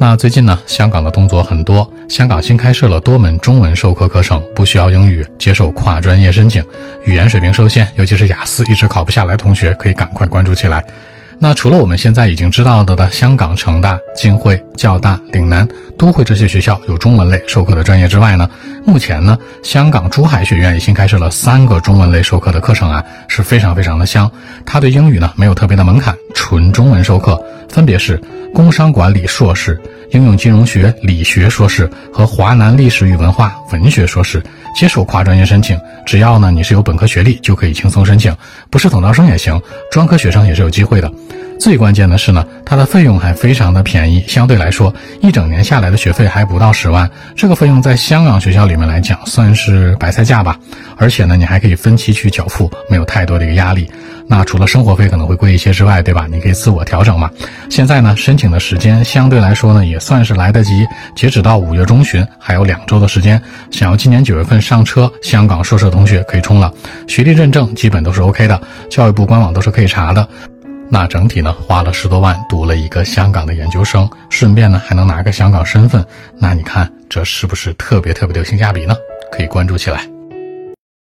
那最近呢，香港的动作很多，香港新开设了多门中文授课课程，不需要英语，接受跨专业申请，语言水平受限，尤其是雅思一直考不下来同学，可以赶快关注起来。那除了我们现在已经知道的的香港城大、浸会、教大、岭南、都会这些学校有中文类授课的专业之外呢，目前呢，香港珠海学院已经开设了三个中文类授课的课程啊，是非常非常的香。它对英语呢没有特别的门槛，纯中文授课，分别是工商管理硕士、应用金融学理学硕士和华南历史与文化文学硕士。接受跨专业申请，只要呢你是有本科学历就可以轻松申请，不是统招生也行，专科学生也是有机会的。最关键的是呢，它的费用还非常的便宜，相对来说一整年下来的学费还不到十万，这个费用在香港学校里面来讲算是白菜价吧。而且呢，你还可以分期去缴付，没有太多的一个压力。那除了生活费可能会贵一些之外，对吧？你可以自我调整嘛。现在呢，申请的时间相对来说呢也算是来得及，截止到五月中旬还有两周的时间。想要今年九月份上车，香港硕士的同学可以冲了。学历认证基本都是 OK 的，教育部官网都是可以查的。那整体呢花了十多万读了一个香港的研究生，顺便呢还能拿个香港身份。那你看这是不是特别特别的有性价比呢？可以关注起来。